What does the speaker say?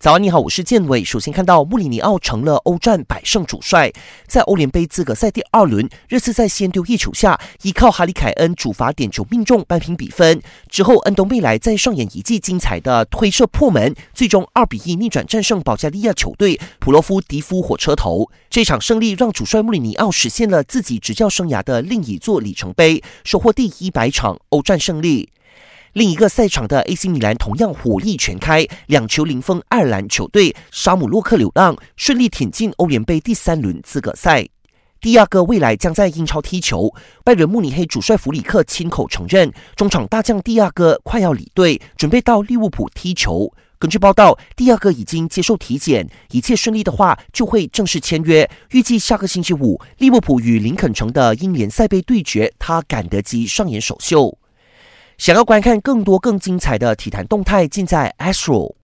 早安，你好，我是建伟。首先看到穆里尼奥成了欧战百胜主帅，在欧联杯资格赛第二轮，热刺在先丢一球下，依靠哈里凯恩主罚点球命中扳平比分。之后，恩东贝莱再上演一记精彩的推射破门，最终二比一逆转战胜保加利亚球队普罗夫迪夫火车头。这场胜利让主帅穆里尼奥实现了自己执教生涯的另一座里程碑，收获第一百场欧战胜利。另一个赛场的 AC 米兰同样火力全开，两球零封爱尔兰球队沙姆洛克流浪，顺利挺进欧联杯第三轮资格赛。第二个未来将在英超踢球，拜仁慕尼黑主帅弗里克亲口承认，中场大将第二个快要离队，准备到利物浦踢球。根据报道，第二个已经接受体检，一切顺利的话就会正式签约，预计下个星期五利物浦与林肯城的英联赛杯对决，他赶得及上演首秀。想要观看更多更精彩的体坛动态，尽在 Astro。